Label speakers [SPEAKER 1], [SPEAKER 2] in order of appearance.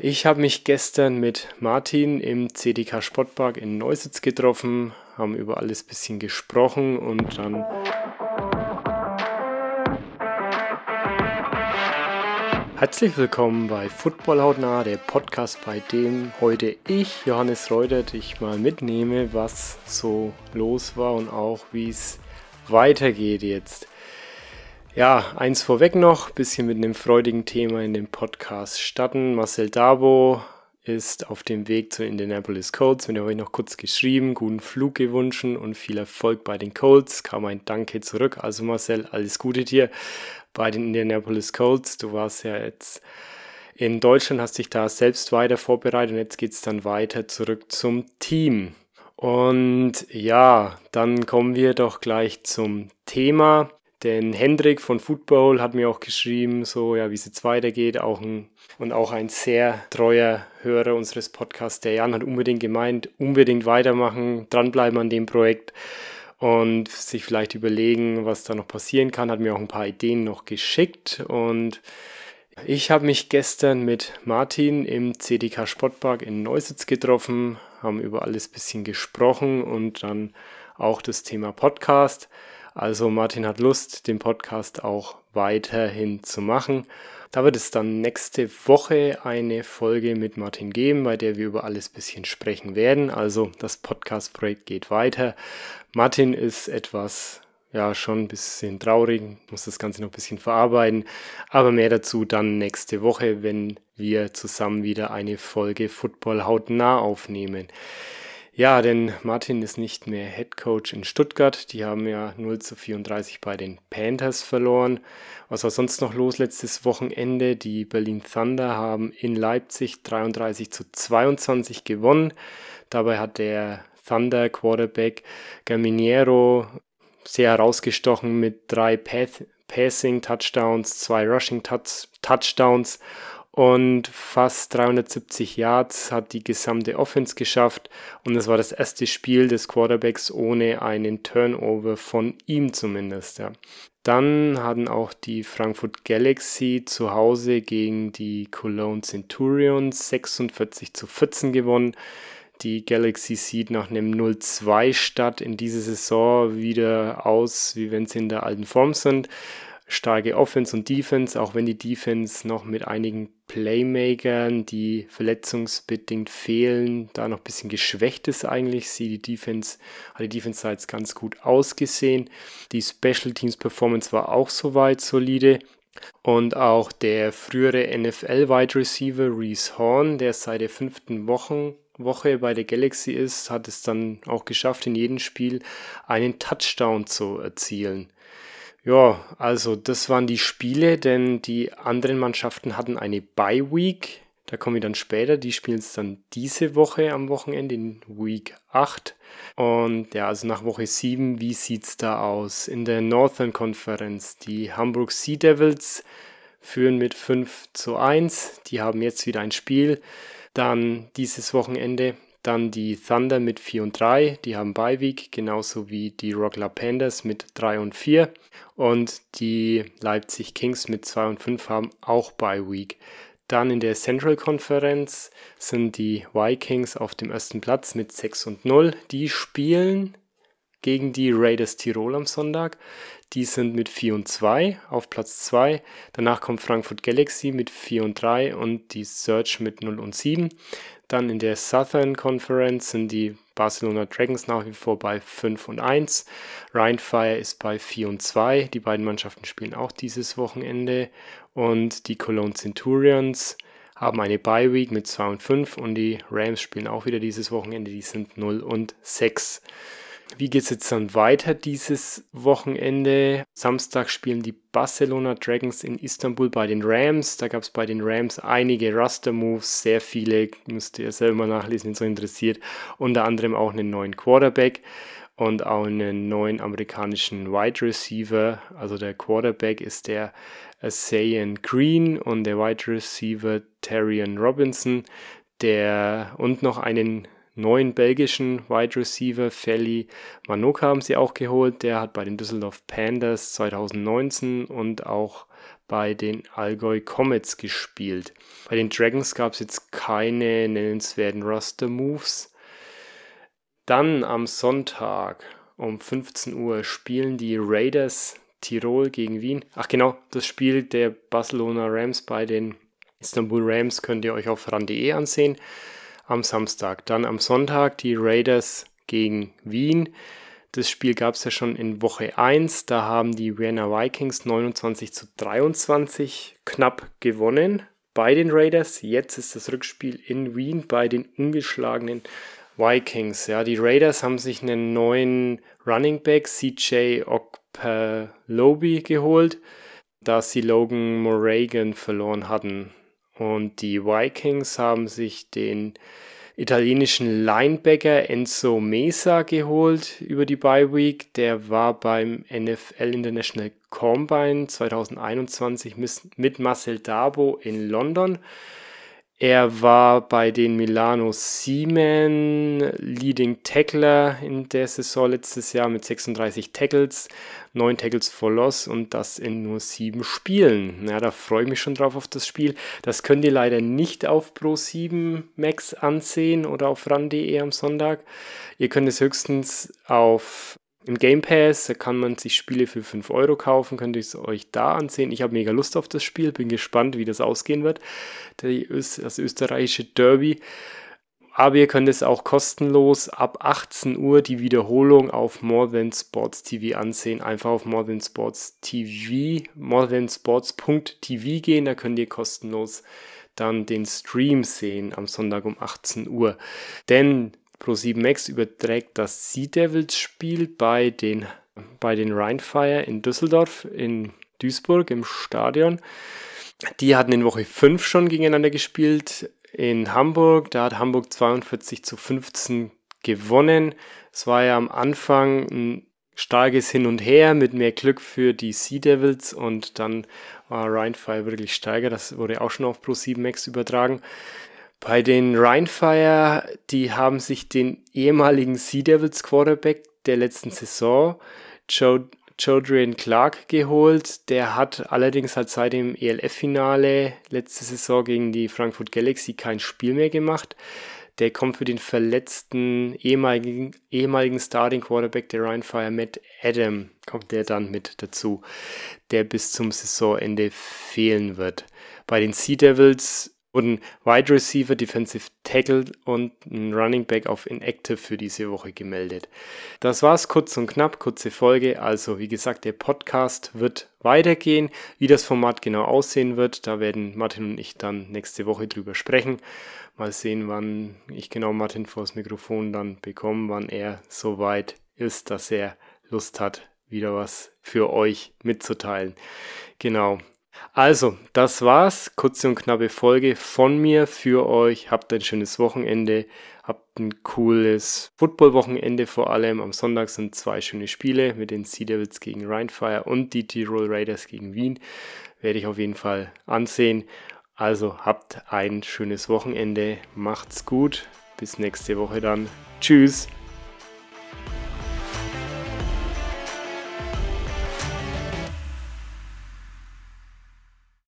[SPEAKER 1] Ich habe mich gestern mit Martin im CDK Sportpark in Neusitz getroffen, haben über alles ein bisschen gesprochen und dann Herzlich willkommen bei Football Hautnah, der Podcast, bei dem heute ich, Johannes Reuter, dich mal mitnehme, was so los war und auch wie es weitergeht jetzt. Ja, eins vorweg noch, bisschen mit einem freudigen Thema in dem Podcast starten. Marcel Dabo ist auf dem Weg zu Indianapolis Colts. Mit dem habe ich noch kurz geschrieben, guten Flug gewünscht und viel Erfolg bei den Colts. Kam ein Danke zurück. Also Marcel, alles Gute dir bei den Indianapolis Colts. Du warst ja jetzt in Deutschland, hast dich da selbst weiter vorbereitet und jetzt geht es dann weiter zurück zum Team. Und ja, dann kommen wir doch gleich zum Thema. Denn Hendrik von Football hat mir auch geschrieben, so ja, wie es jetzt weitergeht, auch ein und auch ein sehr treuer Hörer unseres Podcasts, der Jan, hat unbedingt gemeint, unbedingt weitermachen, dranbleiben an dem Projekt und sich vielleicht überlegen, was da noch passieren kann. Hat mir auch ein paar Ideen noch geschickt und ich habe mich gestern mit Martin im CDK Sportpark in Neusitz getroffen, haben über alles ein bisschen gesprochen und dann auch das Thema Podcast. Also Martin hat Lust, den Podcast auch weiterhin zu machen. Da wird es dann nächste Woche eine Folge mit Martin geben, bei der wir über alles ein bisschen sprechen werden. Also das Podcast-Projekt geht weiter. Martin ist etwas, ja, schon ein bisschen traurig, muss das Ganze noch ein bisschen verarbeiten. Aber mehr dazu dann nächste Woche, wenn wir zusammen wieder eine Folge Football hautnah aufnehmen. Ja, denn Martin ist nicht mehr Head Coach in Stuttgart. Die haben ja 0 zu 34 bei den Panthers verloren. Was war sonst noch los letztes Wochenende? Die Berlin Thunder haben in Leipzig 33 zu 22 gewonnen. Dabei hat der Thunder Quarterback Gaminiero sehr herausgestochen mit drei Path Passing Touchdowns, zwei Rushing Touchdowns und fast 370 Yards hat die gesamte Offense geschafft und es war das erste Spiel des Quarterbacks ohne einen Turnover von ihm zumindest. Ja. Dann hatten auch die Frankfurt Galaxy zu Hause gegen die Cologne Centurions 46 zu 14 gewonnen. Die Galaxy sieht nach einem 0-2 Start in dieser Saison wieder aus, wie wenn sie in der alten Form sind starke Offense und Defense, auch wenn die Defense noch mit einigen Playmakern, die verletzungsbedingt fehlen, da noch ein bisschen geschwächt ist eigentlich. Sie die Defense, hat die Defense jetzt ganz gut ausgesehen. Die Special Teams Performance war auch soweit solide. Und auch der frühere NFL-Wide Receiver Reese Horn, der seit der fünften Wochen, Woche bei der Galaxy ist, hat es dann auch geschafft, in jedem Spiel einen Touchdown zu erzielen. Ja, also das waren die Spiele, denn die anderen Mannschaften hatten eine Bye Week. Da kommen wir dann später. Die spielen es dann diese Woche am Wochenende in Week 8. Und ja, also nach Woche 7, wie sieht es da aus? In der Northern Conference, die Hamburg Sea Devils führen mit 5 zu 1. Die haben jetzt wieder ein Spiel. Dann dieses Wochenende dann die Thunder mit 4 und 3, die haben Beiweek, genauso wie die Rockler Pandas mit 3 und 4. Und die Leipzig Kings mit 2 und 5 haben auch Beiweek. Dann in der Central Conference sind die Vikings auf dem ersten Platz mit 6 und 0. Die spielen gegen die Raiders Tirol am Sonntag. Die sind mit 4 und 2 auf Platz 2. Danach kommt Frankfurt Galaxy mit 4 und 3 und die Search mit 0 und 7. Dann in der Southern Conference sind die Barcelona Dragons nach wie vor bei 5 und 1. Rheinfire ist bei 4 und 2. Die beiden Mannschaften spielen auch dieses Wochenende. Und die Cologne Centurions haben eine Bye Week mit 2 und 5 und die Rams spielen auch wieder dieses Wochenende. Die sind 0 und 6. Wie geht es jetzt dann weiter dieses Wochenende? Samstag spielen die Barcelona Dragons in Istanbul bei den Rams. Da gab es bei den Rams einige Raster-Moves, sehr viele, müsst ihr selber nachlesen, wenn es euch interessiert. Unter anderem auch einen neuen Quarterback und auch einen neuen amerikanischen Wide Receiver. Also der Quarterback ist der Asayan Green und der Wide Receiver Terrian Robinson. Der und noch einen neuen belgischen Wide Receiver Feli Manoka haben sie auch geholt. Der hat bei den Düsseldorf Panthers 2019 und auch bei den Allgäu Comets gespielt. Bei den Dragons gab es jetzt keine nennenswerten Roster-Moves. Dann am Sonntag um 15 Uhr spielen die Raiders Tirol gegen Wien. Ach genau, das Spiel der Barcelona Rams bei den Istanbul Rams könnt ihr euch auf ran.de ansehen am Samstag. Dann am Sonntag die Raiders gegen Wien. Das Spiel gab es ja schon in Woche 1. Da haben die Vienna Vikings 29 zu 23 knapp gewonnen bei den Raiders. Jetzt ist das Rückspiel in Wien bei den ungeschlagenen Vikings. Ja, die Raiders haben sich einen neuen Running Back, CJ Okpalobi, geholt, da sie Logan Moragan verloren hatten. Und die Vikings haben sich den italienischen Linebacker Enzo Mesa geholt über die Bye Week. Der war beim NFL International Combine 2021 mit Marcel Dabo in London. Er war bei den Milano Siemen Leading Tackler in der Saison letztes Jahr mit 36 Tackles, 9 Tackles for Loss und das in nur 7 Spielen. Ja, da freue ich mich schon drauf auf das Spiel. Das könnt ihr leider nicht auf Pro7 Max ansehen oder auf ran.de am Sonntag. Ihr könnt es höchstens auf im Game Pass, da kann man sich Spiele für 5 Euro kaufen, könnt ihr es euch da ansehen. Ich habe mega Lust auf das Spiel, bin gespannt, wie das ausgehen wird. das österreichische Derby. Aber ihr könnt es auch kostenlos ab 18 Uhr die Wiederholung auf More Than Sports TV ansehen. Einfach auf More Than Sports TV, morethansports.tv gehen, da könnt ihr kostenlos dann den Stream sehen am Sonntag um 18 Uhr. Denn Pro7 Max überträgt das Sea Devils Spiel bei den, bei den Rheinfire in Düsseldorf, in Duisburg im Stadion. Die hatten in Woche 5 schon gegeneinander gespielt. In Hamburg, da hat Hamburg 42 zu 15 gewonnen. Es war ja am Anfang ein starkes Hin und Her mit mehr Glück für die Sea Devils und dann war Rheinfire wirklich steiger. Das wurde auch schon auf Pro 7 Max übertragen. Bei den Rheinfire, die haben sich den ehemaligen Sea Devils Quarterback der letzten Saison, Jodrian Clark, geholt. Der hat allerdings halt seit dem ELF-Finale letzte Saison gegen die Frankfurt Galaxy kein Spiel mehr gemacht. Der kommt für den verletzten ehemaligen, ehemaligen Starting Quarterback der Rheinfire, Matt Adam, kommt der dann mit dazu, der bis zum Saisonende fehlen wird. Bei den Sea Devils wurden Wide Receiver, Defensive Tackle und ein Running Back auf Inactive für diese Woche gemeldet. Das war's kurz und knapp, kurze Folge. Also wie gesagt, der Podcast wird weitergehen. Wie das Format genau aussehen wird, da werden Martin und ich dann nächste Woche drüber sprechen. Mal sehen, wann ich genau Martin vors Mikrofon dann bekomme, wann er so weit ist, dass er Lust hat, wieder was für euch mitzuteilen. Genau. Also, das war's. Kurze und knappe Folge von mir für euch. Habt ein schönes Wochenende. Habt ein cooles Football-Wochenende vor allem. Am Sonntag sind zwei schöne Spiele mit den Sea Devils gegen Rheinfire und die Tirol Raiders gegen Wien. Werde ich auf jeden Fall ansehen. Also habt ein schönes Wochenende. Macht's gut. Bis nächste Woche dann. Tschüss.